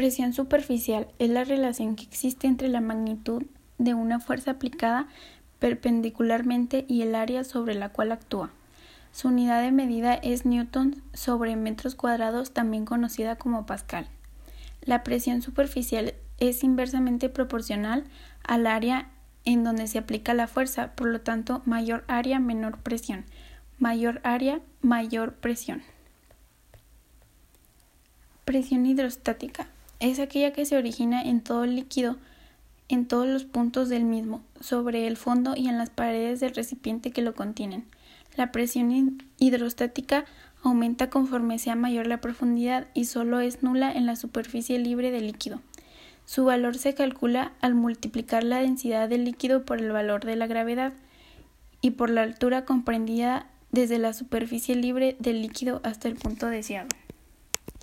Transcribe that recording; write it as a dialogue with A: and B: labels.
A: Presión superficial es la relación que existe entre la magnitud de una fuerza aplicada perpendicularmente y el área sobre la cual actúa. Su unidad de medida es newton sobre metros cuadrados, también conocida como pascal. La presión superficial es inversamente proporcional al área en donde se aplica la fuerza, por lo tanto, mayor área, menor presión. Mayor área, mayor presión. Presión hidrostática es aquella que se origina en todo el líquido, en todos los puntos del mismo, sobre el fondo y en las paredes del recipiente que lo contienen. La presión hidrostática aumenta conforme sea mayor la profundidad y solo es nula en la superficie libre del líquido. Su valor se calcula al multiplicar la densidad del líquido por el valor de la gravedad y por la altura comprendida desde la superficie libre del líquido hasta el punto deseado.